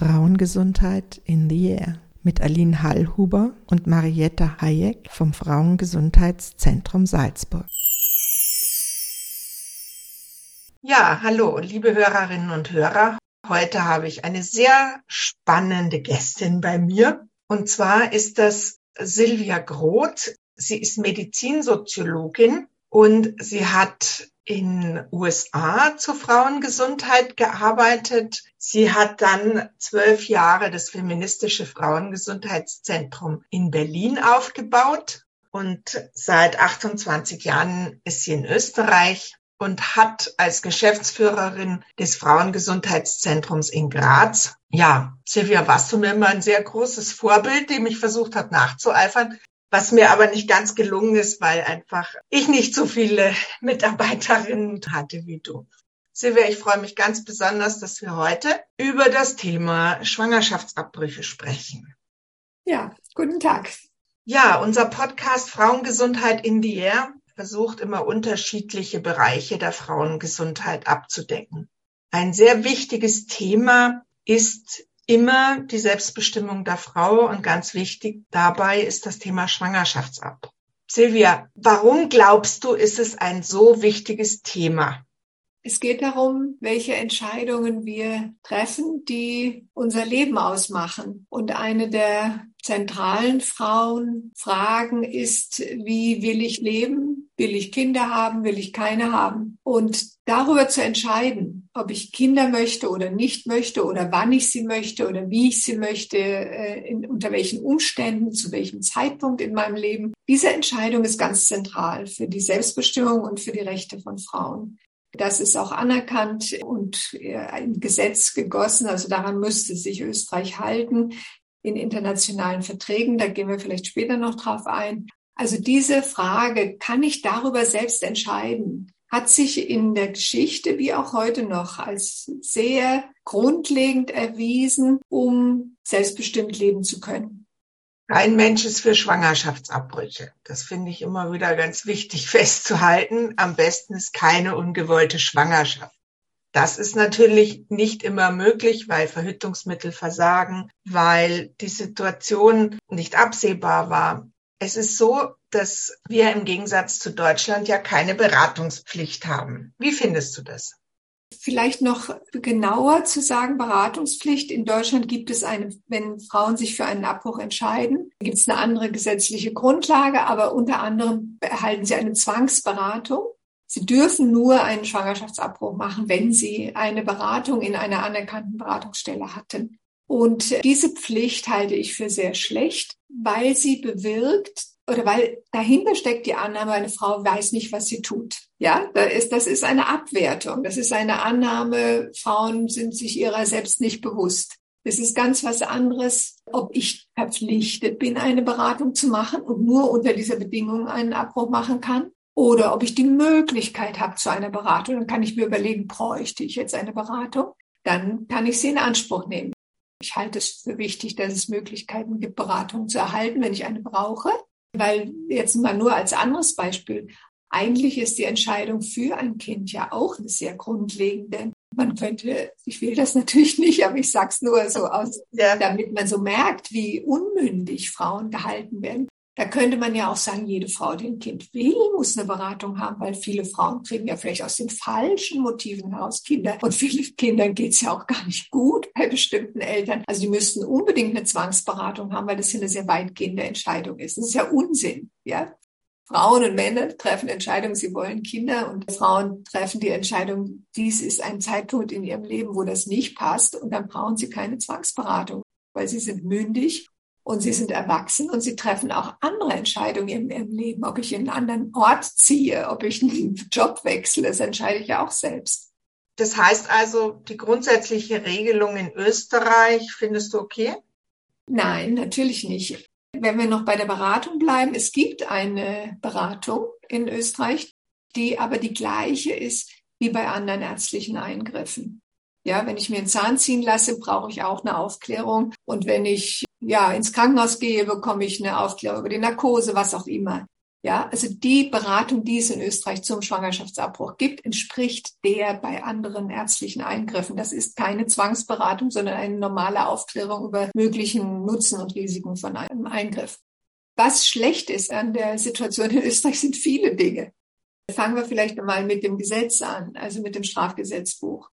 Frauengesundheit in the Air mit Aline Hallhuber und Marietta Hayek vom Frauengesundheitszentrum Salzburg. Ja, hallo, liebe Hörerinnen und Hörer. Heute habe ich eine sehr spannende Gästin bei mir. Und zwar ist das Silvia Groth. Sie ist Medizinsoziologin und sie hat in USA zur Frauengesundheit gearbeitet. Sie hat dann zwölf Jahre das feministische Frauengesundheitszentrum in Berlin aufgebaut. Und seit 28 Jahren ist sie in Österreich und hat als Geschäftsführerin des Frauengesundheitszentrums in Graz, ja, Silvia, warst du mir immer ein sehr großes Vorbild, dem ich versucht habe nachzueifern, was mir aber nicht ganz gelungen ist, weil einfach ich nicht so viele Mitarbeiterinnen hatte wie du. Silvia, ich freue mich ganz besonders, dass wir heute über das Thema Schwangerschaftsabbrüche sprechen. Ja, guten Tag. Ja, unser Podcast Frauengesundheit in the Air versucht immer unterschiedliche Bereiche der Frauengesundheit abzudecken. Ein sehr wichtiges Thema ist immer die Selbstbestimmung der Frau und ganz wichtig dabei ist das Thema Schwangerschaftsabbruch. Silvia, warum glaubst du, ist es ein so wichtiges Thema? Es geht darum, welche Entscheidungen wir treffen, die unser Leben ausmachen. Und eine der zentralen Frauenfragen ist, wie will ich leben? Will ich Kinder haben? Will ich keine haben? Und darüber zu entscheiden, ob ich Kinder möchte oder nicht möchte oder wann ich sie möchte oder wie ich sie möchte, äh, in, unter welchen Umständen, zu welchem Zeitpunkt in meinem Leben, diese Entscheidung ist ganz zentral für die Selbstbestimmung und für die Rechte von Frauen. Das ist auch anerkannt und ein Gesetz gegossen. Also daran müsste sich Österreich halten in internationalen Verträgen. Da gehen wir vielleicht später noch drauf ein. Also diese Frage, kann ich darüber selbst entscheiden, hat sich in der Geschichte wie auch heute noch als sehr grundlegend erwiesen, um selbstbestimmt leben zu können. Kein Mensch ist für Schwangerschaftsabbrüche. Das finde ich immer wieder ganz wichtig festzuhalten. Am besten ist keine ungewollte Schwangerschaft. Das ist natürlich nicht immer möglich, weil Verhütungsmittel versagen, weil die Situation nicht absehbar war. Es ist so, dass wir im Gegensatz zu Deutschland ja keine Beratungspflicht haben. Wie findest du das? Vielleicht noch genauer zu sagen, Beratungspflicht. In Deutschland gibt es eine, wenn Frauen sich für einen Abbruch entscheiden, gibt es eine andere gesetzliche Grundlage, aber unter anderem erhalten sie eine Zwangsberatung. Sie dürfen nur einen Schwangerschaftsabbruch machen, wenn sie eine Beratung in einer anerkannten Beratungsstelle hatten. Und diese Pflicht halte ich für sehr schlecht, weil sie bewirkt oder weil dahinter steckt die Annahme, eine Frau weiß nicht, was sie tut. Ja, da ist, das ist eine Abwertung. Das ist eine Annahme, Frauen sind sich ihrer selbst nicht bewusst. Es ist ganz was anderes, ob ich verpflichtet bin, eine Beratung zu machen und nur unter dieser Bedingung einen Abbruch machen kann. Oder ob ich die Möglichkeit habe zu einer Beratung. Dann kann ich mir überlegen, bräuchte ich jetzt eine Beratung? Dann kann ich sie in Anspruch nehmen. Ich halte es für wichtig, dass es Möglichkeiten gibt, Beratung zu erhalten, wenn ich eine brauche. Weil jetzt mal nur als anderes Beispiel. Eigentlich ist die Entscheidung für ein Kind ja auch eine sehr grundlegende. Man könnte, ich will das natürlich nicht, aber ich sag's nur so aus, ja. damit man so merkt, wie unmündig Frauen gehalten werden. Da könnte man ja auch sagen, jede Frau, die ein Kind will, muss eine Beratung haben, weil viele Frauen kriegen ja vielleicht aus den falschen Motiven heraus Kinder. Und vielen Kindern geht's ja auch gar nicht gut bei bestimmten Eltern. Also die müssten unbedingt eine Zwangsberatung haben, weil das ja eine sehr weitgehende Entscheidung ist. Das ist ja Unsinn, ja. Frauen und Männer treffen Entscheidungen, sie wollen Kinder und Frauen treffen die Entscheidung, dies ist ein Zeitpunkt in ihrem Leben, wo das nicht passt und dann brauchen sie keine Zwangsberatung, weil sie sind mündig und sie sind erwachsen und sie treffen auch andere Entscheidungen in ihrem Leben. Ob ich in einen anderen Ort ziehe, ob ich einen Job wechsle, das entscheide ich ja auch selbst. Das heißt also, die grundsätzliche Regelung in Österreich findest du okay? Nein, natürlich nicht. Wenn wir noch bei der Beratung bleiben, es gibt eine Beratung in Österreich, die aber die gleiche ist wie bei anderen ärztlichen Eingriffen. Ja, wenn ich mir einen Zahn ziehen lasse, brauche ich auch eine Aufklärung. Und wenn ich ja ins Krankenhaus gehe, bekomme ich eine Aufklärung über die Narkose, was auch immer. Ja, also die Beratung, die es in Österreich zum Schwangerschaftsabbruch gibt, entspricht der bei anderen ärztlichen Eingriffen. Das ist keine Zwangsberatung, sondern eine normale Aufklärung über möglichen Nutzen und Risiken von einem Eingriff. Was schlecht ist an der Situation in Österreich sind viele Dinge. Fangen wir vielleicht mal mit dem Gesetz an, also mit dem Strafgesetzbuch.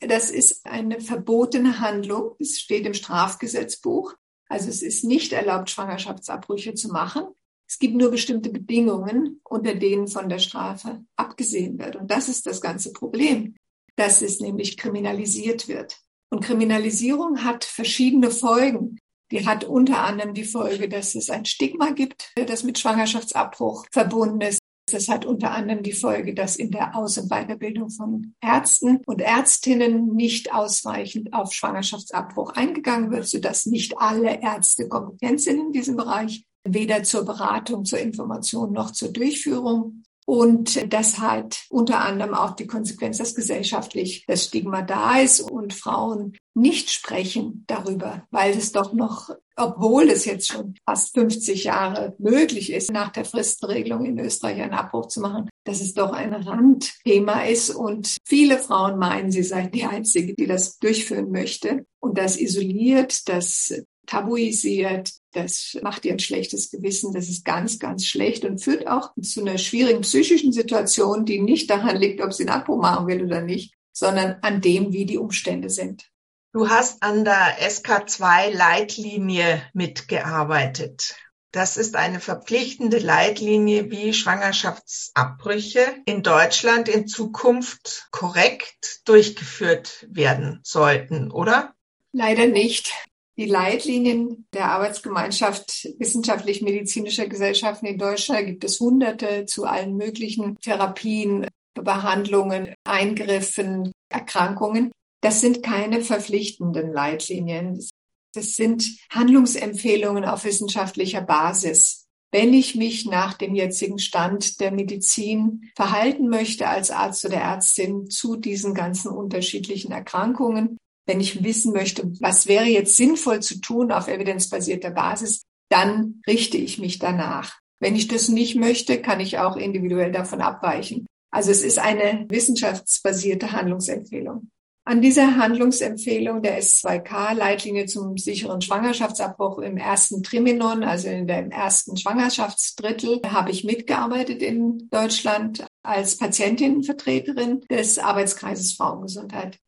Das ist eine verbotene Handlung. Es steht im Strafgesetzbuch. Also es ist nicht erlaubt, Schwangerschaftsabbrüche zu machen. Es gibt nur bestimmte Bedingungen, unter denen von der Strafe abgesehen wird. Und das ist das ganze Problem, dass es nämlich kriminalisiert wird. Und Kriminalisierung hat verschiedene Folgen. Die hat unter anderem die Folge, dass es ein Stigma gibt, das mit Schwangerschaftsabbruch verbunden ist. Das hat unter anderem die Folge, dass in der Aus- und Weiterbildung von Ärzten und Ärztinnen nicht ausreichend auf Schwangerschaftsabbruch eingegangen wird, sodass nicht alle Ärzte kompetent sind in diesem Bereich, weder zur Beratung, zur Information noch zur Durchführung. Und das hat unter anderem auch die Konsequenz, dass gesellschaftlich das Stigma da ist und Frauen nicht sprechen darüber, weil es doch noch, obwohl es jetzt schon fast 50 Jahre möglich ist, nach der Fristenregelung in Österreich einen Abbruch zu machen, dass es doch ein Randthema ist und viele Frauen meinen, sie seien die Einzige, die das durchführen möchte. Und das isoliert, das tabuisiert, das macht ihr ein schlechtes Gewissen, das ist ganz, ganz schlecht und führt auch zu einer schwierigen psychischen Situation, die nicht daran liegt, ob sie einen Abbruch machen will oder nicht, sondern an dem, wie die Umstände sind. Du hast an der SK2-Leitlinie mitgearbeitet. Das ist eine verpflichtende Leitlinie, wie Schwangerschaftsabbrüche in Deutschland in Zukunft korrekt durchgeführt werden sollten, oder? Leider nicht. Die Leitlinien der Arbeitsgemeinschaft wissenschaftlich-medizinischer Gesellschaften in Deutschland gibt es hunderte zu allen möglichen Therapien, Behandlungen, Eingriffen, Erkrankungen. Das sind keine verpflichtenden Leitlinien. Das sind Handlungsempfehlungen auf wissenschaftlicher Basis. Wenn ich mich nach dem jetzigen Stand der Medizin verhalten möchte als Arzt oder Ärztin zu diesen ganzen unterschiedlichen Erkrankungen, wenn ich wissen möchte, was wäre jetzt sinnvoll zu tun auf evidenzbasierter Basis, dann richte ich mich danach. Wenn ich das nicht möchte, kann ich auch individuell davon abweichen. Also es ist eine wissenschaftsbasierte Handlungsempfehlung. An dieser Handlungsempfehlung der S2K-Leitlinie zum sicheren Schwangerschaftsabbruch im ersten Trimenon, also in dem ersten Schwangerschaftsdrittel, habe ich mitgearbeitet in Deutschland als Patientinnenvertreterin des Arbeitskreises Frauengesundheit.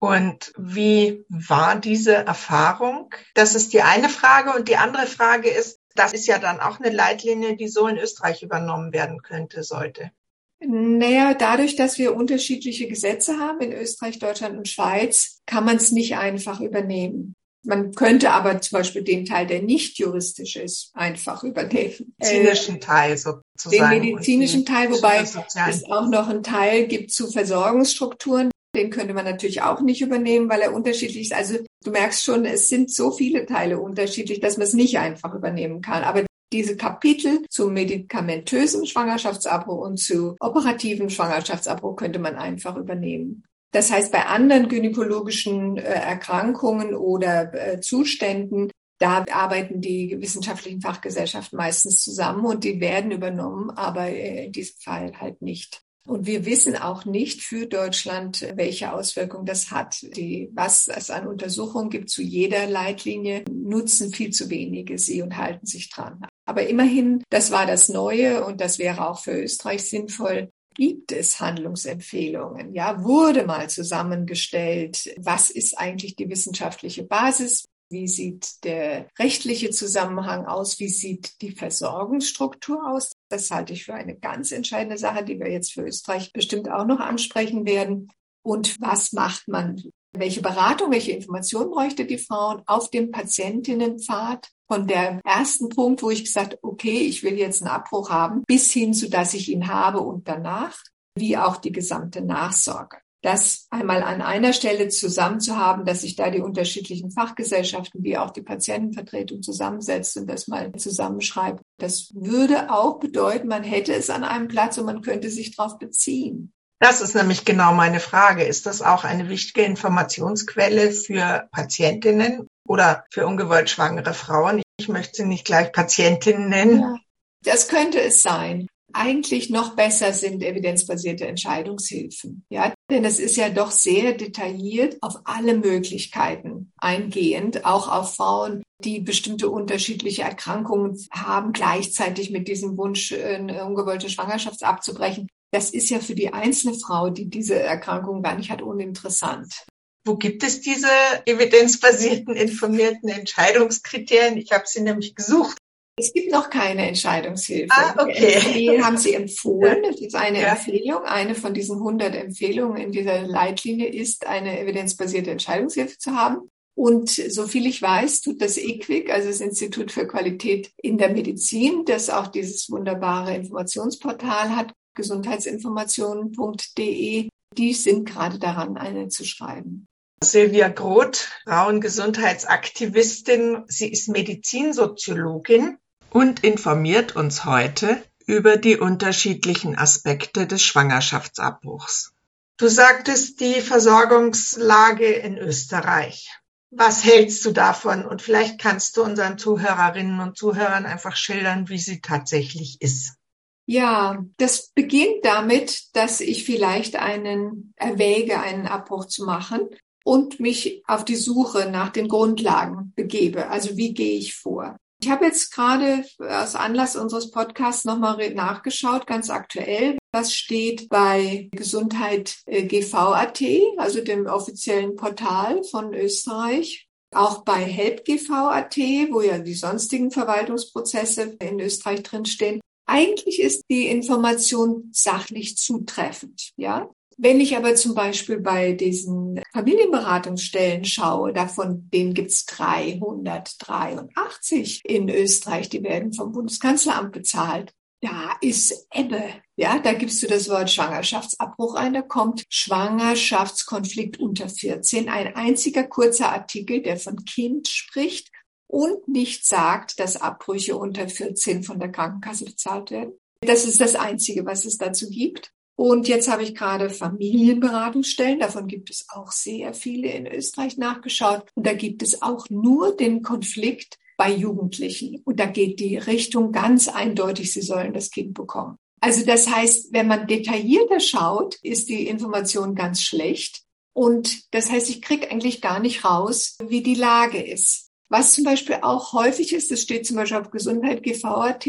Und wie war diese Erfahrung? Das ist die eine Frage. Und die andere Frage ist, das ist ja dann auch eine Leitlinie, die so in Österreich übernommen werden könnte, sollte. Naja, dadurch, dass wir unterschiedliche Gesetze haben in Österreich, Deutschland und Schweiz, kann man es nicht einfach übernehmen. Man könnte aber zum Beispiel den Teil, der nicht juristisch ist, einfach übernehmen. Medizinischen äh, Teil sozusagen. Den medizinischen Teil, wobei es auch noch einen Teil gibt zu Versorgungsstrukturen. Den könnte man natürlich auch nicht übernehmen, weil er unterschiedlich ist. Also du merkst schon, es sind so viele Teile unterschiedlich, dass man es nicht einfach übernehmen kann. Aber diese Kapitel zum medikamentösen Schwangerschaftsabbruch und zu operativen Schwangerschaftsabbruch könnte man einfach übernehmen. Das heißt, bei anderen gynäkologischen äh, Erkrankungen oder äh, Zuständen, da arbeiten die wissenschaftlichen Fachgesellschaften meistens zusammen und die werden übernommen, aber äh, in diesem Fall halt nicht. Und wir wissen auch nicht für Deutschland, welche Auswirkungen das hat. Die, was es an Untersuchungen gibt zu jeder Leitlinie, nutzen viel zu wenige sie und halten sich dran. Aber immerhin, das war das Neue und das wäre auch für Österreich sinnvoll. Gibt es Handlungsempfehlungen? Ja, wurde mal zusammengestellt. Was ist eigentlich die wissenschaftliche Basis? Wie sieht der rechtliche Zusammenhang aus? Wie sieht die Versorgungsstruktur aus? Das halte ich für eine ganz entscheidende Sache, die wir jetzt für Österreich bestimmt auch noch ansprechen werden. Und was macht man? Welche Beratung, welche Informationen bräuchte die Frauen auf dem Patientinnenpfad? Von der ersten Punkt, wo ich gesagt, okay, ich will jetzt einen Abbruch haben, bis hin zu, dass ich ihn habe und danach, wie auch die gesamte Nachsorge das einmal an einer Stelle zusammen zu haben, dass sich da die unterschiedlichen Fachgesellschaften wie auch die Patientenvertretung zusammensetzt und das mal zusammenschreibt. Das würde auch bedeuten, man hätte es an einem Platz und man könnte sich darauf beziehen. Das ist nämlich genau meine Frage. Ist das auch eine wichtige Informationsquelle für Patientinnen oder für ungewollt schwangere Frauen? Ich möchte sie nicht gleich Patientinnen nennen. Ja. Das könnte es sein. Eigentlich noch besser sind evidenzbasierte Entscheidungshilfen. Ja, denn es ist ja doch sehr detailliert auf alle Möglichkeiten eingehend, auch auf Frauen, die bestimmte unterschiedliche Erkrankungen haben, gleichzeitig mit diesem Wunsch, eine ungewollte Schwangerschaft abzubrechen. Das ist ja für die einzelne Frau, die diese Erkrankung gar nicht hat, uninteressant. Wo gibt es diese evidenzbasierten, informierten Entscheidungskriterien? Ich habe sie nämlich gesucht. Es gibt noch keine Entscheidungshilfe. Ah, okay. Die haben sie empfohlen. Das ist eine ja. Empfehlung. Eine von diesen 100 Empfehlungen in dieser Leitlinie ist, eine evidenzbasierte Entscheidungshilfe zu haben. Und so viel ich weiß, tut das EQUIC, also das Institut für Qualität in der Medizin, das auch dieses wunderbare Informationsportal hat, gesundheitsinformationen.de, die sind gerade daran, eine zu schreiben. Silvia Groth, Frauengesundheitsaktivistin. Sie ist Medizinsoziologin und informiert uns heute über die unterschiedlichen Aspekte des Schwangerschaftsabbruchs. Du sagtest die Versorgungslage in Österreich. Was hältst du davon? Und vielleicht kannst du unseren Zuhörerinnen und Zuhörern einfach schildern, wie sie tatsächlich ist. Ja, das beginnt damit, dass ich vielleicht einen erwäge, einen Abbruch zu machen und mich auf die Suche nach den Grundlagen begebe. Also wie gehe ich vor? Ich habe jetzt gerade aus Anlass unseres Podcasts nochmal nachgeschaut, ganz aktuell, was steht bei Gesundheit äh, GV.at, also dem offiziellen Portal von Österreich. Auch bei HelpGV.at, wo ja die sonstigen Verwaltungsprozesse in Österreich drinstehen. Eigentlich ist die Information sachlich zutreffend, ja. Wenn ich aber zum Beispiel bei diesen Familienberatungsstellen schaue, davon denen gibt's 383 in Österreich, die werden vom Bundeskanzleramt bezahlt. Da ist Ebbe. Ja, da gibst du das Wort Schwangerschaftsabbruch ein, da kommt Schwangerschaftskonflikt unter 14. Ein einziger kurzer Artikel, der von Kind spricht und nicht sagt, dass Abbrüche unter 14 von der Krankenkasse bezahlt werden. Das ist das Einzige, was es dazu gibt. Und jetzt habe ich gerade Familienberatungsstellen, davon gibt es auch sehr viele in Österreich nachgeschaut. Und da gibt es auch nur den Konflikt bei Jugendlichen. Und da geht die Richtung ganz eindeutig, sie sollen das Kind bekommen. Also das heißt, wenn man detaillierter schaut, ist die Information ganz schlecht. Und das heißt, ich kriege eigentlich gar nicht raus, wie die Lage ist. Was zum Beispiel auch häufig ist, das steht zum Beispiel auf Gesundheit GVAT,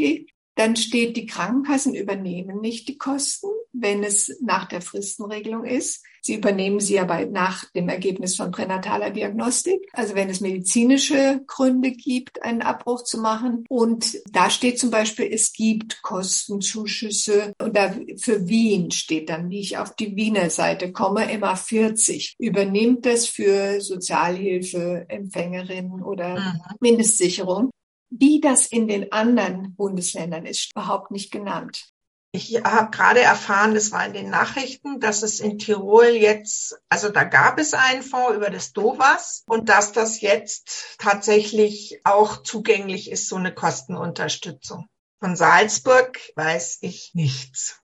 dann steht, die Krankenkassen übernehmen nicht die Kosten, wenn es nach der Fristenregelung ist. Sie übernehmen sie aber nach dem Ergebnis von pränataler Diagnostik. Also wenn es medizinische Gründe gibt, einen Abbruch zu machen. Und da steht zum Beispiel, es gibt Kostenzuschüsse. Und da für Wien steht dann, wie ich auf die Wiener Seite komme, MA 40 übernimmt das für Sozialhilfeempfängerinnen oder mhm. Mindestsicherung. Wie das in den anderen Bundesländern ist, überhaupt nicht genannt. Ich habe gerade erfahren, das war in den Nachrichten, dass es in Tirol jetzt, also da gab es einen Fonds über das DOVAS und dass das jetzt tatsächlich auch zugänglich ist, so eine Kostenunterstützung. Von Salzburg weiß ich nichts.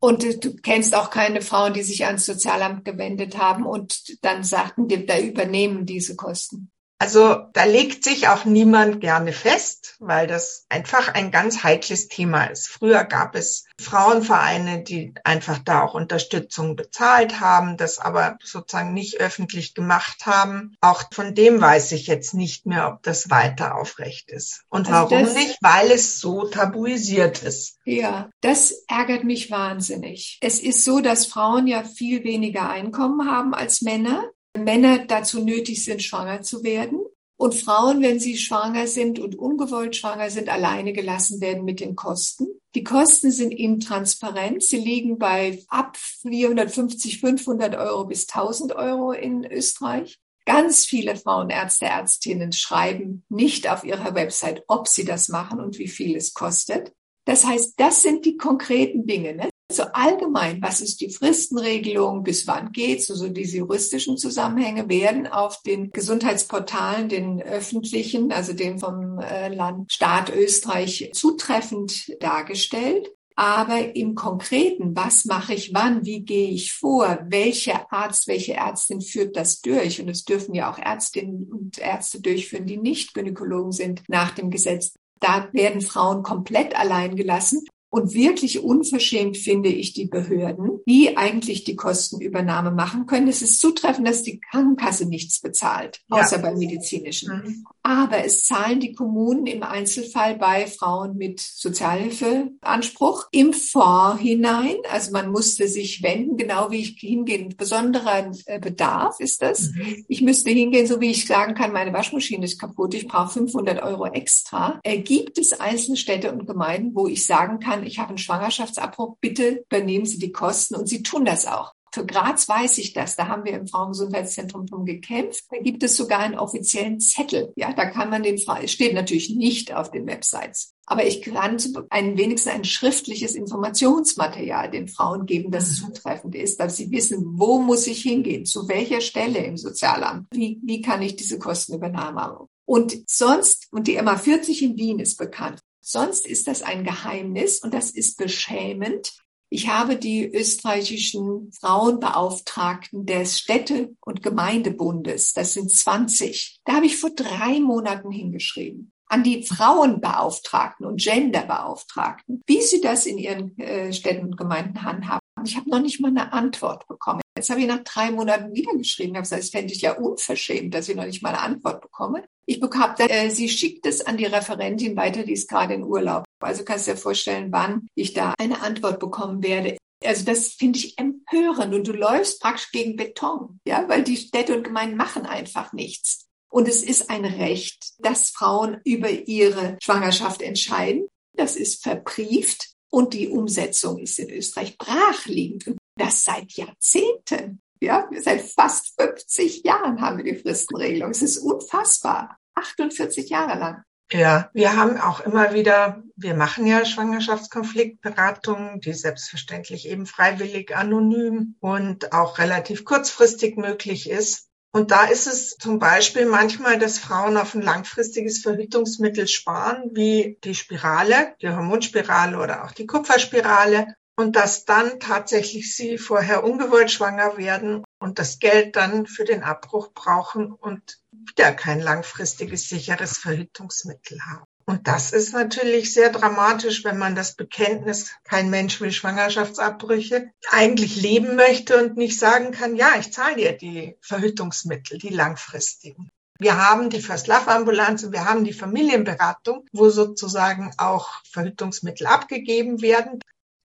Und du kennst auch keine Frauen, die sich ans Sozialamt gewendet haben und dann sagten, da übernehmen diese Kosten. Also da legt sich auch niemand gerne fest, weil das einfach ein ganz heikles Thema ist. Früher gab es Frauenvereine, die einfach da auch Unterstützung bezahlt haben, das aber sozusagen nicht öffentlich gemacht haben. Auch von dem weiß ich jetzt nicht mehr, ob das weiter aufrecht ist. Und also warum nicht? Weil es so tabuisiert ist. Ja, das ärgert mich wahnsinnig. Es ist so, dass Frauen ja viel weniger Einkommen haben als Männer. Männer dazu nötig sind, schwanger zu werden. Und Frauen, wenn sie schwanger sind und ungewollt schwanger sind, alleine gelassen werden mit den Kosten. Die Kosten sind intransparent. Sie liegen bei ab 450, 500 Euro bis 1000 Euro in Österreich. Ganz viele Frauenärzte, Ärztinnen schreiben nicht auf ihrer Website, ob sie das machen und wie viel es kostet. Das heißt, das sind die konkreten Dinge. Ne? So allgemein, was ist die Fristenregelung, bis wann geht's, also diese juristischen Zusammenhänge werden auf den Gesundheitsportalen, den öffentlichen, also den vom äh, Land, Staat Österreich zutreffend dargestellt. Aber im Konkreten, was mache ich wann, wie gehe ich vor, welcher Arzt, welche Ärztin führt das durch? Und es dürfen ja auch Ärztinnen und Ärzte durchführen, die nicht Gynäkologen sind nach dem Gesetz Da werden Frauen komplett allein gelassen. Und wirklich unverschämt finde ich die Behörden, die eigentlich die Kostenübernahme machen können. Es ist zutreffend, dass die Krankenkasse nichts bezahlt, außer ja. bei medizinischen. Mhm. Aber es zahlen die Kommunen im Einzelfall bei Frauen mit Sozialhilfeanspruch im Vorhinein. Also man musste sich wenden, genau wie ich hingehen. Besonderer äh, Bedarf ist das. Mhm. Ich müsste hingehen, so wie ich sagen kann, meine Waschmaschine ist kaputt, ich brauche 500 Euro extra. Äh, gibt es einzelne Städte und Gemeinden, wo ich sagen kann, ich habe einen Schwangerschaftsabbruch, bitte übernehmen Sie die Kosten und Sie tun das auch. Für Graz weiß ich das. Da haben wir im Frauengesundheitszentrum drum gekämpft. Da gibt es sogar einen offiziellen Zettel. Ja, da kann man den frei. Es steht natürlich nicht auf den Websites. Aber ich kann ein, wenigstens ein schriftliches Informationsmaterial den Frauen geben, das mhm. zutreffend ist, dass sie wissen, wo muss ich hingehen, zu welcher Stelle im Sozialamt, wie, wie kann ich diese Kostenübernahme machen. Und sonst, und die MA40 in Wien ist bekannt, Sonst ist das ein Geheimnis und das ist beschämend. Ich habe die österreichischen Frauenbeauftragten des Städte- und Gemeindebundes, das sind 20, da habe ich vor drei Monaten hingeschrieben an die Frauenbeauftragten und Genderbeauftragten, wie sie das in ihren äh, Städten und Gemeinden handhaben. Ich habe noch nicht mal eine Antwort bekommen. Jetzt habe ich nach drei Monaten wieder geschrieben. Ich habe gesagt, das fände ich ja unverschämt, dass ich noch nicht mal eine Antwort bekomme. Ich bekam, äh, sie schickt es an die Referentin weiter, die ist gerade in Urlaub. Also kannst du dir vorstellen, wann ich da eine Antwort bekommen werde. Also das finde ich empörend und du läufst praktisch gegen Beton, ja, weil die Städte und Gemeinden machen einfach nichts. Und es ist ein Recht, dass Frauen über ihre Schwangerschaft entscheiden. Das ist verbrieft und die Umsetzung ist in Österreich brachliegend. Und das seit Jahrzehnten. Ja, seit fast 50 Jahren haben wir die Fristenregelung. Es ist unfassbar. 48 Jahre lang. Ja, wir haben auch immer wieder, wir machen ja Schwangerschaftskonfliktberatungen, die selbstverständlich eben freiwillig, anonym und auch relativ kurzfristig möglich ist. Und da ist es zum Beispiel manchmal, dass Frauen auf ein langfristiges Verhütungsmittel sparen, wie die Spirale, die Hormonspirale oder auch die Kupferspirale und dass dann tatsächlich sie vorher ungewollt schwanger werden und das Geld dann für den Abbruch brauchen und wieder kein langfristiges sicheres Verhütungsmittel haben. Und das ist natürlich sehr dramatisch, wenn man das Bekenntnis, kein Mensch will Schwangerschaftsabbrüche, eigentlich leben möchte und nicht sagen kann, ja, ich zahle dir die Verhütungsmittel, die langfristigen. Wir haben die First Love Ambulanz und wir haben die Familienberatung, wo sozusagen auch Verhütungsmittel abgegeben werden.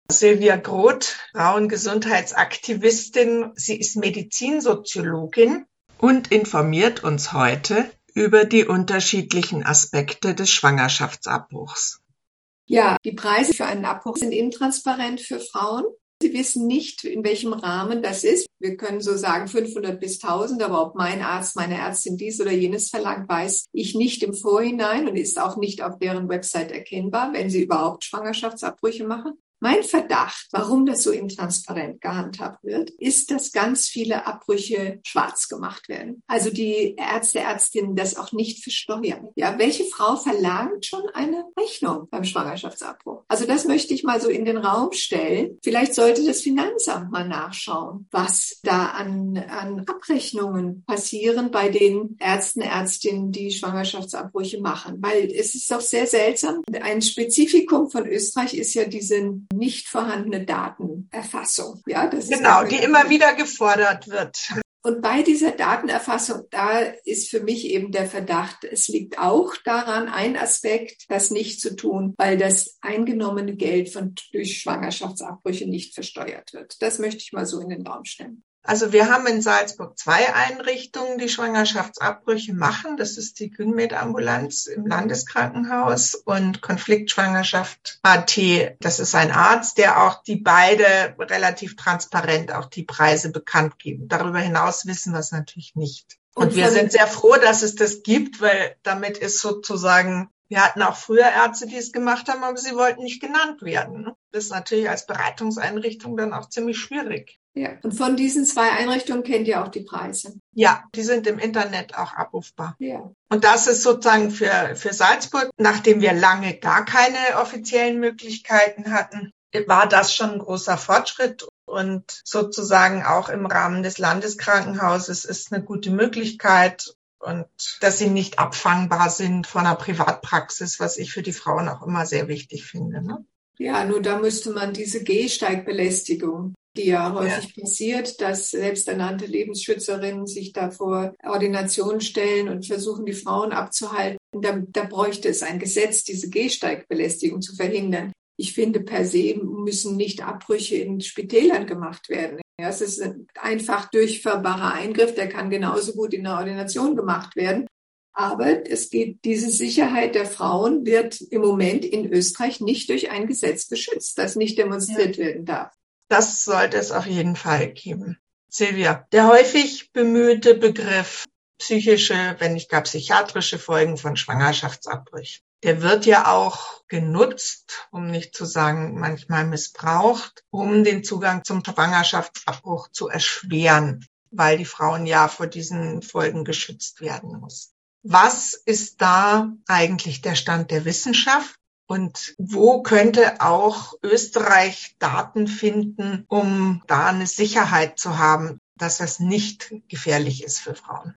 Silvia Groth, Frauengesundheitsaktivistin. Sie ist Medizinsoziologin und informiert uns heute über die unterschiedlichen Aspekte des Schwangerschaftsabbruchs. Ja, die Preise für einen Abbruch sind intransparent für Frauen. Sie wissen nicht, in welchem Rahmen das ist. Wir können so sagen 500 bis 1000, aber ob mein Arzt, meine Ärztin dies oder jenes verlangt, weiß ich nicht im Vorhinein und ist auch nicht auf deren Website erkennbar, wenn sie überhaupt Schwangerschaftsabbrüche machen. Mein Verdacht, warum das so intransparent gehandhabt wird, ist, dass ganz viele Abbrüche schwarz gemacht werden. Also die Ärzte, Ärztinnen das auch nicht versteuern. Ja, welche Frau verlangt schon eine Rechnung beim Schwangerschaftsabbruch? Also das möchte ich mal so in den Raum stellen. Vielleicht sollte das Finanzamt mal nachschauen, was da an, an Abrechnungen passieren bei den Ärzten, Ärztinnen, die Schwangerschaftsabbrüche machen. Weil es ist doch sehr seltsam. Ein Spezifikum von Österreich ist ja diese nicht vorhandene Datenerfassung. Ja, das genau, die immer wieder gefordert wird. Und bei dieser Datenerfassung, da ist für mich eben der Verdacht, es liegt auch daran, ein Aspekt, das nicht zu tun, weil das eingenommene Geld von, durch Schwangerschaftsabbrüche nicht versteuert wird. Das möchte ich mal so in den Raum stellen. Also wir haben in Salzburg zwei Einrichtungen, die Schwangerschaftsabbrüche machen. Das ist die Günmed-Ambulanz im Landeskrankenhaus und Konfliktschwangerschaft AT. Das ist ein Arzt, der auch die beide relativ transparent auch die Preise bekannt geben. Darüber hinaus wissen wir es natürlich nicht. Und, und wir sind sehr froh, dass es das gibt, weil damit ist sozusagen wir hatten auch früher Ärzte, die es gemacht haben, aber sie wollten nicht genannt werden. Das ist natürlich als Beratungseinrichtung dann auch ziemlich schwierig. Ja, und von diesen zwei Einrichtungen kennt ihr auch die Preise. Ja, die sind im Internet auch abrufbar. Ja. Und das ist sozusagen für, für Salzburg, nachdem wir lange gar keine offiziellen Möglichkeiten hatten, war das schon ein großer Fortschritt. Und sozusagen auch im Rahmen des Landeskrankenhauses ist eine gute Möglichkeit, und dass sie nicht abfangbar sind von einer Privatpraxis, was ich für die Frauen auch immer sehr wichtig finde. Ne? Ja, nur da müsste man diese Gehsteigbelästigung, die ja häufig ja. passiert, dass selbsternannte Lebensschützerinnen sich da vor Ordinationen stellen und versuchen, die Frauen abzuhalten. Da, da bräuchte es ein Gesetz, diese Gehsteigbelästigung zu verhindern. Ich finde, per se müssen nicht Abbrüche in Spitälern gemacht werden. Ja, es ist ein einfach durchführbarer Eingriff, der kann genauso gut in der Ordination gemacht werden. Aber es geht, diese Sicherheit der Frauen wird im Moment in Österreich nicht durch ein Gesetz geschützt, das nicht demonstriert ja. werden darf. Das sollte es auf jeden Fall geben. Silvia, der häufig bemühte Begriff psychische, wenn nicht gar psychiatrische Folgen von Schwangerschaftsabbrüchen. Der wird ja auch genutzt, um nicht zu sagen manchmal missbraucht, um den Zugang zum Schwangerschaftsabbruch zu erschweren, weil die Frauen ja vor diesen Folgen geschützt werden muss. Was ist da eigentlich der Stand der Wissenschaft? Und wo könnte auch Österreich Daten finden, um da eine Sicherheit zu haben, dass das nicht gefährlich ist für Frauen?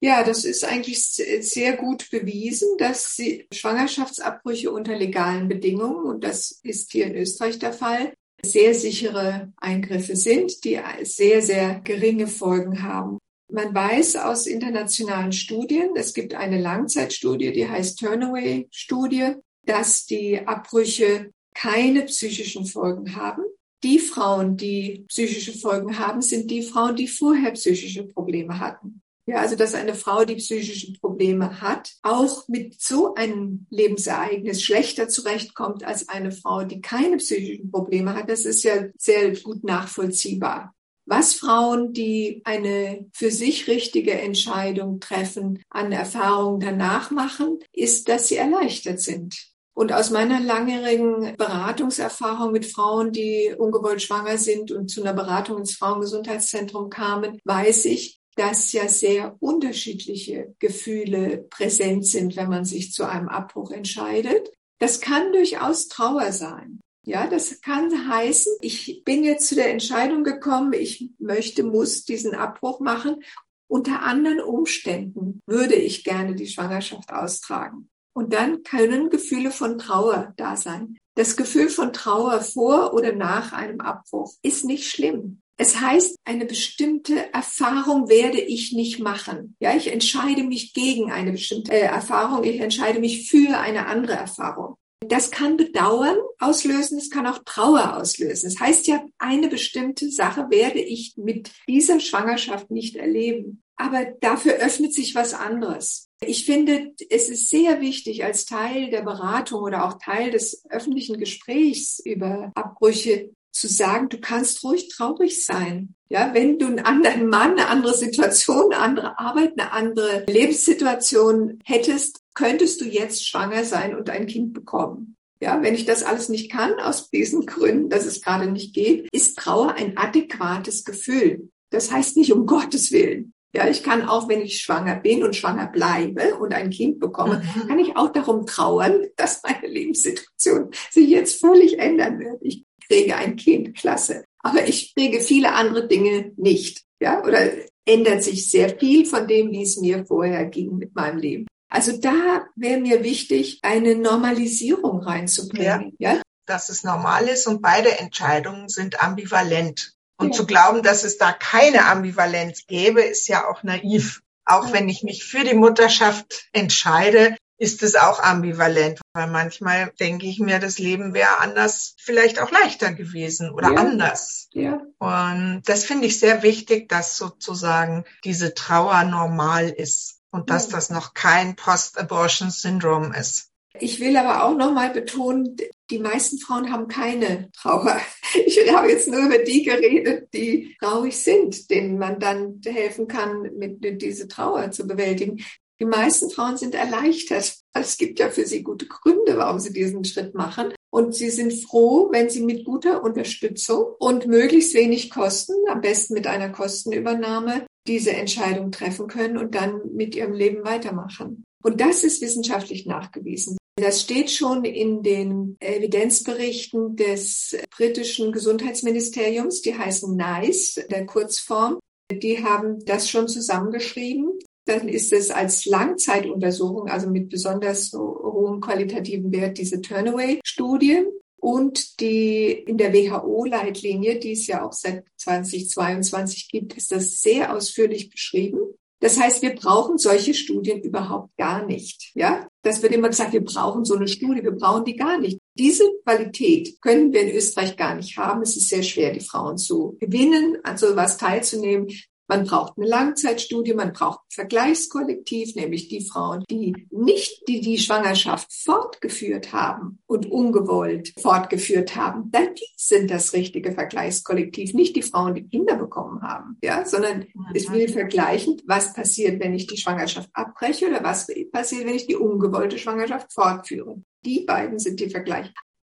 Ja, das ist eigentlich sehr gut bewiesen, dass sie Schwangerschaftsabbrüche unter legalen Bedingungen, und das ist hier in Österreich der Fall, sehr sichere Eingriffe sind, die sehr, sehr geringe Folgen haben. Man weiß aus internationalen Studien, es gibt eine Langzeitstudie, die heißt Turnaway-Studie, dass die Abbrüche keine psychischen Folgen haben. Die Frauen, die psychische Folgen haben, sind die Frauen, die vorher psychische Probleme hatten. Ja, also dass eine Frau, die psychische Probleme hat, auch mit so einem Lebensereignis schlechter zurechtkommt als eine Frau, die keine psychischen Probleme hat, das ist ja sehr gut nachvollziehbar. Was Frauen, die eine für sich richtige Entscheidung treffen, an Erfahrungen danach machen, ist, dass sie erleichtert sind. Und aus meiner langjährigen Beratungserfahrung mit Frauen, die ungewollt schwanger sind und zu einer Beratung ins Frauengesundheitszentrum kamen, weiß ich, dass ja sehr unterschiedliche Gefühle präsent sind, wenn man sich zu einem Abbruch entscheidet. Das kann durchaus Trauer sein. Ja, das kann heißen, ich bin jetzt zu der Entscheidung gekommen, ich möchte, muss diesen Abbruch machen. Unter anderen Umständen würde ich gerne die Schwangerschaft austragen. Und dann können Gefühle von Trauer da sein. Das Gefühl von Trauer vor oder nach einem Abbruch ist nicht schlimm. Es heißt, eine bestimmte Erfahrung werde ich nicht machen. Ja, ich entscheide mich gegen eine bestimmte äh, Erfahrung. Ich entscheide mich für eine andere Erfahrung. Das kann Bedauern auslösen, es kann auch Trauer auslösen. Das heißt ja, eine bestimmte Sache werde ich mit dieser Schwangerschaft nicht erleben. Aber dafür öffnet sich was anderes. Ich finde, es ist sehr wichtig als Teil der Beratung oder auch Teil des öffentlichen Gesprächs über Abbrüche zu sagen, du kannst ruhig traurig sein. Ja, wenn du einen anderen Mann, eine andere Situation, eine andere Arbeit, eine andere Lebenssituation hättest, könntest du jetzt schwanger sein und ein Kind bekommen. Ja, wenn ich das alles nicht kann, aus diesen Gründen, dass es gerade nicht geht, ist Trauer ein adäquates Gefühl. Das heißt nicht um Gottes Willen. Ja, ich kann auch, wenn ich schwanger bin und schwanger bleibe und ein Kind bekomme, mhm. kann ich auch darum trauern, dass meine Lebenssituation sich jetzt völlig ändern wird. Ich kriege ein Kind, klasse. Aber ich kriege viele andere Dinge nicht. Ja, oder ändert sich sehr viel von dem, wie es mir vorher ging mit meinem Leben. Also da wäre mir wichtig, eine Normalisierung reinzubringen. Ja, ja? Dass es normal ist und beide Entscheidungen sind ambivalent. Und zu glauben, dass es da keine Ambivalenz gäbe, ist ja auch naiv. Auch wenn ich mich für die Mutterschaft entscheide, ist es auch ambivalent, weil manchmal denke ich mir, das Leben wäre anders, vielleicht auch leichter gewesen oder ja. anders. Ja. Und das finde ich sehr wichtig, dass sozusagen diese Trauer normal ist und dass das noch kein Post-Abortion-Syndrom ist. Ich will aber auch nochmal betonen, die meisten Frauen haben keine Trauer. Ich habe jetzt nur über die geredet, die traurig sind, denen man dann helfen kann, mit, diese Trauer zu bewältigen. Die meisten Frauen sind erleichtert. Es gibt ja für sie gute Gründe, warum sie diesen Schritt machen. Und sie sind froh, wenn sie mit guter Unterstützung und möglichst wenig Kosten, am besten mit einer Kostenübernahme, diese Entscheidung treffen können und dann mit ihrem Leben weitermachen. Und das ist wissenschaftlich nachgewiesen. Das steht schon in den Evidenzberichten des britischen Gesundheitsministeriums, die heißen NICE, der Kurzform. Die haben das schon zusammengeschrieben. dann ist es als Langzeituntersuchung, also mit besonders hohem qualitativen Wert, diese Turnaway-Studie. Und die in der WHO-Leitlinie, die es ja auch seit 2022 gibt, ist das sehr ausführlich beschrieben. Das heißt, wir brauchen solche Studien überhaupt gar nicht. Ja, das wird immer gesagt, wir brauchen so eine Studie, wir brauchen die gar nicht. Diese Qualität können wir in Österreich gar nicht haben. Es ist sehr schwer, die Frauen zu gewinnen, an so was teilzunehmen. Man braucht eine Langzeitstudie, man braucht ein Vergleichskollektiv, nämlich die Frauen, die nicht die, die Schwangerschaft fortgeführt haben und ungewollt fortgeführt haben. Dann die sind das richtige Vergleichskollektiv, nicht die Frauen, die Kinder bekommen haben, ja, sondern ich will vergleichen, was passiert, wenn ich die Schwangerschaft abbreche oder was passiert, wenn ich die ungewollte Schwangerschaft fortführe. Die beiden sind die Vergleich.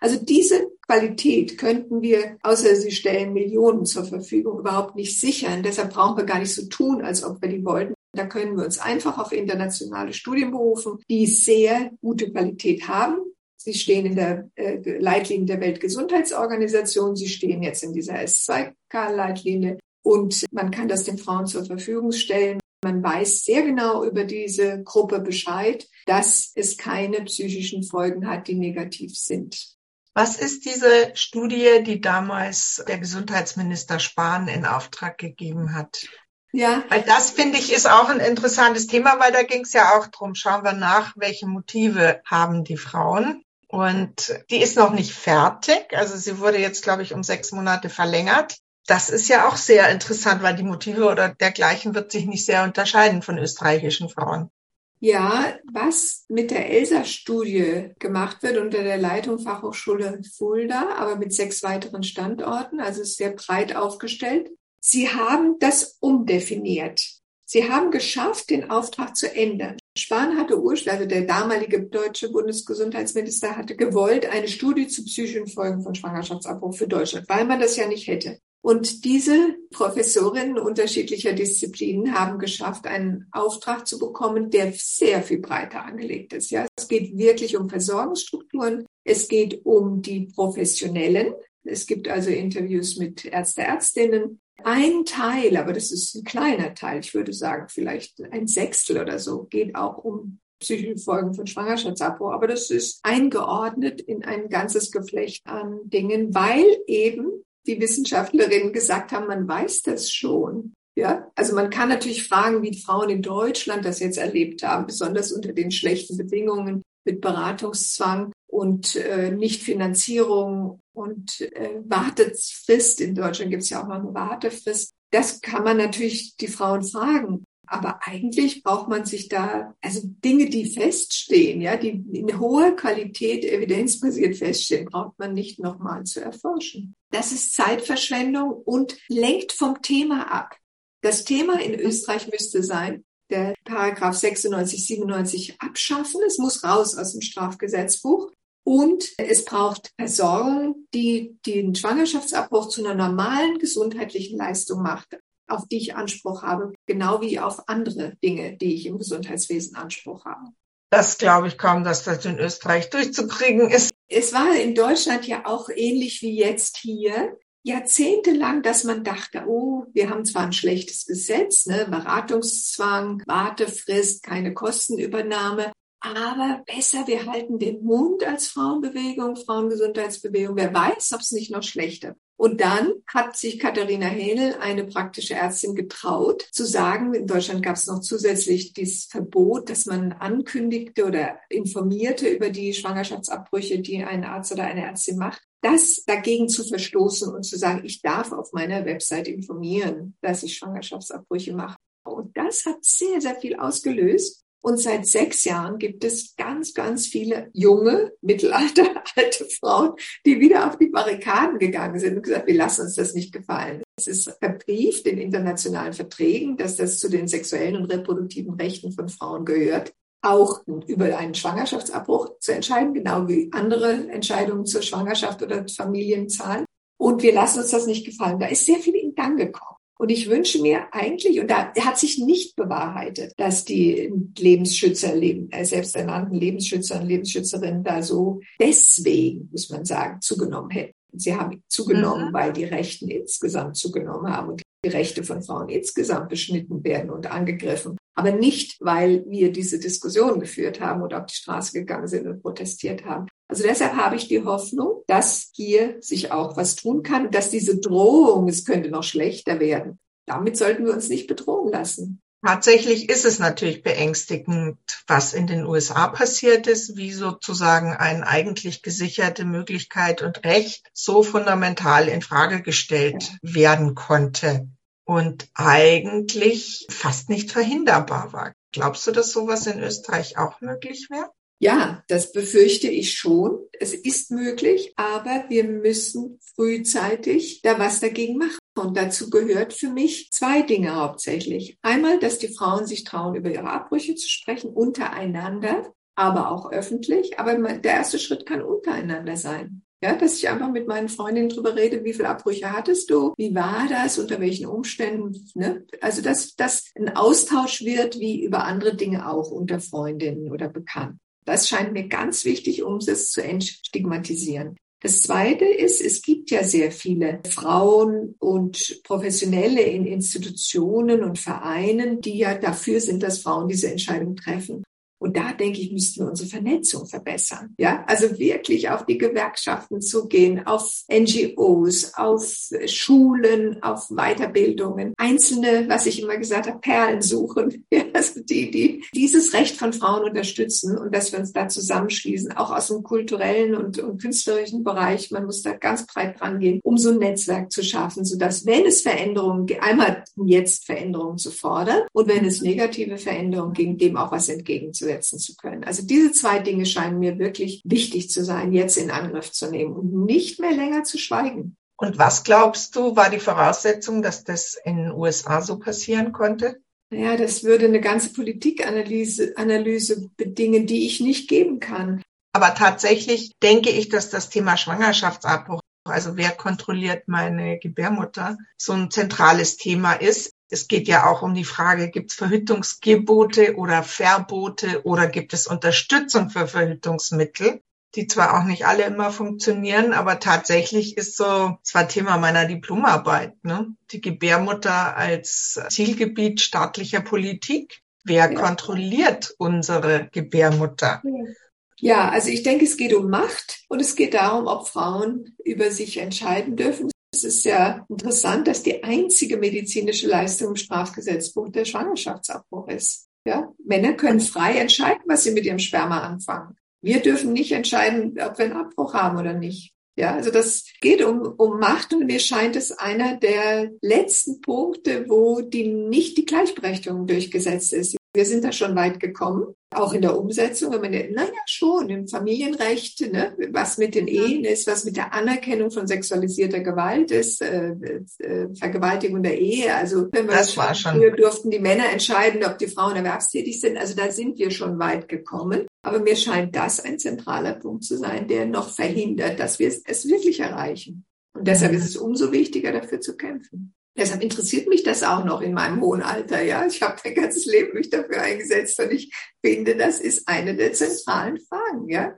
Also diese Qualität könnten wir, außer sie stellen Millionen zur Verfügung, überhaupt nicht sichern. Deshalb brauchen wir gar nicht so tun, als ob wir die wollten. Da können wir uns einfach auf internationale Studien berufen, die sehr gute Qualität haben. Sie stehen in der äh, Leitlinie der Weltgesundheitsorganisation. Sie stehen jetzt in dieser S2K-Leitlinie. Und man kann das den Frauen zur Verfügung stellen. Man weiß sehr genau über diese Gruppe Bescheid, dass es keine psychischen Folgen hat, die negativ sind. Was ist diese Studie, die damals der Gesundheitsminister Spahn in Auftrag gegeben hat? Ja. Weil das finde ich ist auch ein interessantes Thema, weil da ging es ja auch drum. Schauen wir nach, welche Motive haben die Frauen? Und die ist noch nicht fertig. Also sie wurde jetzt, glaube ich, um sechs Monate verlängert. Das ist ja auch sehr interessant, weil die Motive oder dergleichen wird sich nicht sehr unterscheiden von österreichischen Frauen. Ja, was mit der ELSA-Studie gemacht wird unter der Leitung Fachhochschule Fulda, aber mit sechs weiteren Standorten, also sehr breit aufgestellt. Sie haben das umdefiniert. Sie haben geschafft, den Auftrag zu ändern. Spahn hatte ursprünglich, also der damalige deutsche Bundesgesundheitsminister hatte gewollt, eine Studie zu psychischen Folgen von Schwangerschaftsabbruch für Deutschland, weil man das ja nicht hätte. Und diese Professorinnen unterschiedlicher Disziplinen haben geschafft, einen Auftrag zu bekommen, der sehr viel breiter angelegt ist. Ja, es geht wirklich um Versorgungsstrukturen. Es geht um die Professionellen. Es gibt also Interviews mit Ärzte, Ärztinnen. Ein Teil, aber das ist ein kleiner Teil, ich würde sagen vielleicht ein Sechstel oder so, geht auch um psychische Folgen von Schwangerschaftsabbruch. Aber das ist eingeordnet in ein ganzes Geflecht an Dingen, weil eben die Wissenschaftlerinnen gesagt haben, man weiß das schon. Ja, also man kann natürlich fragen, wie Frauen in Deutschland das jetzt erlebt haben, besonders unter den schlechten Bedingungen mit Beratungszwang und äh, Nichtfinanzierung und äh, Wartefrist. In Deutschland gibt es ja auch noch eine Wartefrist. Das kann man natürlich die Frauen fragen. Aber eigentlich braucht man sich da, also Dinge, die feststehen, ja, die in hoher Qualität evidenzbasiert feststehen, braucht man nicht nochmal zu erforschen. Das ist Zeitverschwendung und lenkt vom Thema ab. Das Thema in Österreich müsste sein, der Paragraph 96, 97 abschaffen. Es muss raus aus dem Strafgesetzbuch. Und es braucht Versorgung, die den Schwangerschaftsabbruch zu einer normalen gesundheitlichen Leistung macht auf die ich Anspruch habe, genau wie auf andere Dinge, die ich im Gesundheitswesen Anspruch habe. Das glaube ich kaum, dass das in Österreich durchzukriegen ist. Es war in Deutschland ja auch ähnlich wie jetzt hier. Jahrzehntelang, dass man dachte, oh, wir haben zwar ein schlechtes Gesetz, ne, Beratungszwang, Wartefrist, keine Kostenübernahme, aber besser, wir halten den Mund als Frauenbewegung, Frauengesundheitsbewegung. Wer weiß, ob es nicht noch schlechter und dann hat sich Katharina Hähnel, eine praktische Ärztin, getraut zu sagen, in Deutschland gab es noch zusätzlich dieses Verbot, dass man ankündigte oder informierte über die Schwangerschaftsabbrüche, die ein Arzt oder eine Ärztin macht, das dagegen zu verstoßen und zu sagen, ich darf auf meiner Website informieren, dass ich Schwangerschaftsabbrüche mache. Und das hat sehr, sehr viel ausgelöst. Und seit sechs Jahren gibt es ganz, ganz viele junge, mittelalter, alte Frauen, die wieder auf die Barrikaden gegangen sind und gesagt, wir lassen uns das nicht gefallen. Es ist verbrieft in internationalen Verträgen, dass das zu den sexuellen und reproduktiven Rechten von Frauen gehört. Auch über einen Schwangerschaftsabbruch zu entscheiden, genau wie andere Entscheidungen zur Schwangerschaft oder Familienzahl. Und wir lassen uns das nicht gefallen. Da ist sehr viel in Gang gekommen. Und ich wünsche mir eigentlich, und da hat sich nicht bewahrheitet, dass die Lebensschützer, äh, selbsternannten Lebensschützer und Lebensschützerinnen da so deswegen, muss man sagen, zugenommen hätten. Sie haben zugenommen, mhm. weil die Rechten insgesamt zugenommen haben und die Rechte von Frauen insgesamt beschnitten werden und angegriffen. Aber nicht, weil wir diese Diskussion geführt haben oder auf die Straße gegangen sind und protestiert haben. Also deshalb habe ich die Hoffnung, dass hier sich auch was tun kann, dass diese Drohung, es könnte noch schlechter werden, damit sollten wir uns nicht bedrohen lassen. Tatsächlich ist es natürlich beängstigend, was in den USA passiert ist, wie sozusagen eine eigentlich gesicherte Möglichkeit und Recht so fundamental in Frage gestellt werden konnte und eigentlich fast nicht verhinderbar war. Glaubst du, dass sowas in Österreich auch möglich wäre? Ja, das befürchte ich schon. Es ist möglich, aber wir müssen frühzeitig da was dagegen machen. Und dazu gehört für mich zwei Dinge hauptsächlich. Einmal, dass die Frauen sich trauen, über ihre Abbrüche zu sprechen, untereinander, aber auch öffentlich. Aber der erste Schritt kann untereinander sein. Ja, dass ich einfach mit meinen Freundinnen drüber rede, wie viele Abbrüche hattest du? Wie war das? Unter welchen Umständen? Ne? Also, dass das ein Austausch wird, wie über andere Dinge auch unter Freundinnen oder Bekannten. Das scheint mir ganz wichtig, um es zu entstigmatisieren. Das Zweite ist, es gibt ja sehr viele Frauen und Professionelle in Institutionen und Vereinen, die ja dafür sind, dass Frauen diese Entscheidung treffen. Und da denke ich, müssten wir unsere Vernetzung verbessern. Ja, also wirklich auf die Gewerkschaften zu gehen, auf NGOs, auf Schulen, auf Weiterbildungen. Einzelne, was ich immer gesagt habe, Perlen suchen. Ja, also die, die dieses Recht von Frauen unterstützen und dass wir uns da zusammenschließen, auch aus dem kulturellen und, und künstlerischen Bereich. Man muss da ganz breit rangehen, um so ein Netzwerk zu schaffen, sodass wenn es Veränderungen, einmal jetzt Veränderungen zu fordern und wenn es negative Veränderungen gibt, dem auch was entgegenzusetzen umsetzen zu können. Also diese zwei Dinge scheinen mir wirklich wichtig zu sein, jetzt in Angriff zu nehmen und nicht mehr länger zu schweigen. Und was glaubst du, war die Voraussetzung, dass das in den USA so passieren konnte? Ja, das würde eine ganze Politikanalyse Analyse bedingen, die ich nicht geben kann. Aber tatsächlich denke ich, dass das Thema Schwangerschaftsabbruch, also wer kontrolliert meine Gebärmutter, so ein zentrales Thema ist. Es geht ja auch um die Frage, gibt es Verhütungsgebote oder Verbote oder gibt es Unterstützung für Verhütungsmittel, die zwar auch nicht alle immer funktionieren, aber tatsächlich ist so, zwar Thema meiner Diplomarbeit, ne? die Gebärmutter als Zielgebiet staatlicher Politik. Wer ja. kontrolliert unsere Gebärmutter? Ja, also ich denke, es geht um Macht und es geht darum, ob Frauen über sich entscheiden dürfen. Es ist ja interessant, dass die einzige medizinische Leistung im Strafgesetzbuch der Schwangerschaftsabbruch ist. Ja? Männer können frei entscheiden, was sie mit ihrem Sperma anfangen. Wir dürfen nicht entscheiden, ob wir einen Abbruch haben oder nicht. Ja, also das geht um, um Macht und mir scheint es einer der letzten Punkte, wo die nicht die Gleichberechtigung durchgesetzt ist. Wir sind da schon weit gekommen, auch in der Umsetzung. Wenn man, naja, schon im Familienrecht, ne, was mit den Ehen ist, was mit der Anerkennung von sexualisierter Gewalt ist, äh, äh, Vergewaltigung der Ehe. Also wenn wir das war schon. Früher durften die Männer entscheiden, ob die Frauen erwerbstätig sind. Also da sind wir schon weit gekommen. Aber mir scheint das ein zentraler Punkt zu sein, der noch verhindert, dass wir es wirklich erreichen. Und deshalb mhm. ist es umso wichtiger, dafür zu kämpfen. Deshalb interessiert mich das auch noch in meinem hohen Alter. Ja, ich habe mein ganzes Leben mich dafür eingesetzt und ich finde, das ist eine der zentralen Fragen. Ja,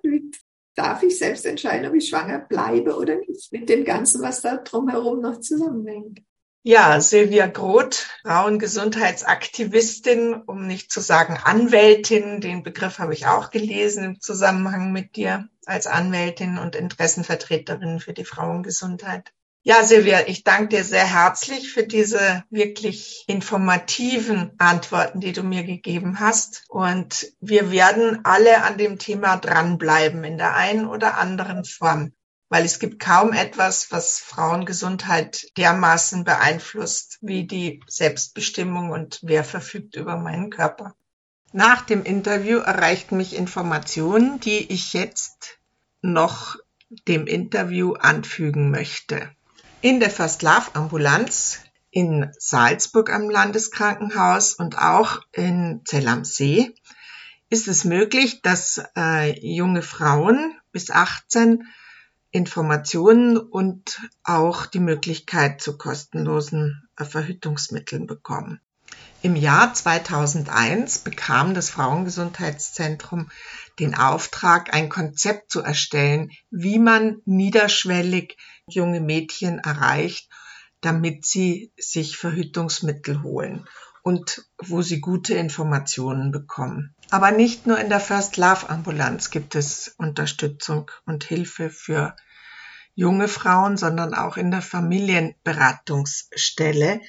darf ich selbst entscheiden, ob ich schwanger bleibe oder nicht? Mit dem Ganzen, was da drumherum noch zusammenhängt. Ja, Silvia Groth, Frauengesundheitsaktivistin, um nicht zu sagen Anwältin. Den Begriff habe ich auch gelesen im Zusammenhang mit dir als Anwältin und Interessenvertreterin für die Frauengesundheit. Ja, Silvia, ich danke dir sehr herzlich für diese wirklich informativen Antworten, die du mir gegeben hast. Und wir werden alle an dem Thema dranbleiben in der einen oder anderen Form, weil es gibt kaum etwas, was Frauengesundheit dermaßen beeinflusst wie die Selbstbestimmung und wer verfügt über meinen Körper. Nach dem Interview erreichten mich Informationen, die ich jetzt noch dem Interview anfügen möchte. In der First Love Ambulanz in Salzburg am Landeskrankenhaus und auch in Zell am See ist es möglich, dass äh, junge Frauen bis 18 Informationen und auch die Möglichkeit zu kostenlosen äh, Verhütungsmitteln bekommen. Im Jahr 2001 bekam das Frauengesundheitszentrum den Auftrag, ein Konzept zu erstellen, wie man niederschwellig junge Mädchen erreicht, damit sie sich Verhütungsmittel holen. und wo sie gute Informationen bekommen. Aber nicht nur in der First Love Ambulanz gibt es Unterstützung und Hilfe für junge Frauen, sondern auch in der Familienberatungsstelle,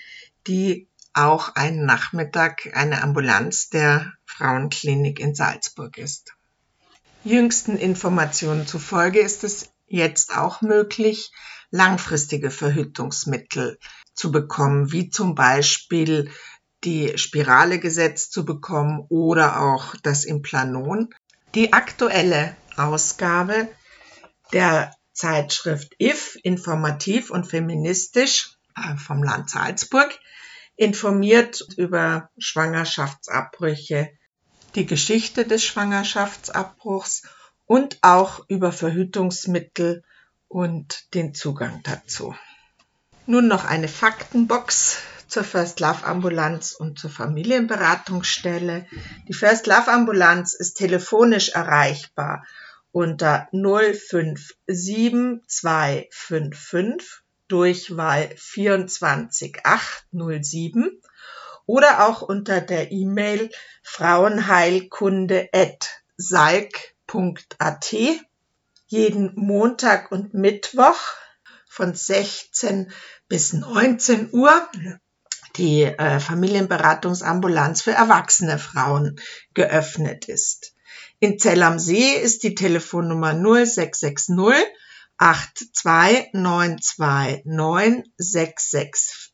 die auch einen Nachmittag eine Ambulanz der Frauenklinik in Salzburg ist. Jüngsten Informationen zufolge ist es jetzt auch möglich, langfristige Verhütungsmittel zu bekommen, wie zum Beispiel die Spirale gesetzt zu bekommen oder auch das Implanon. Die aktuelle Ausgabe der Zeitschrift IF, informativ und feministisch äh, vom Land Salzburg, informiert über Schwangerschaftsabbrüche, die Geschichte des Schwangerschaftsabbruchs und auch über Verhütungsmittel und den Zugang dazu. Nun noch eine Faktenbox zur First Love Ambulanz und zur Familienberatungsstelle. Die First Love Ambulanz ist telefonisch erreichbar unter 057255 Durchwahl 24807 oder auch unter der E-Mail frauenheilkunde.salk.at jeden Montag und Mittwoch von 16 bis 19 Uhr die äh, Familienberatungsambulanz für erwachsene Frauen geöffnet ist. In Zell am See ist die Telefonnummer 0660 8292966.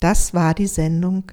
Das war die Sendung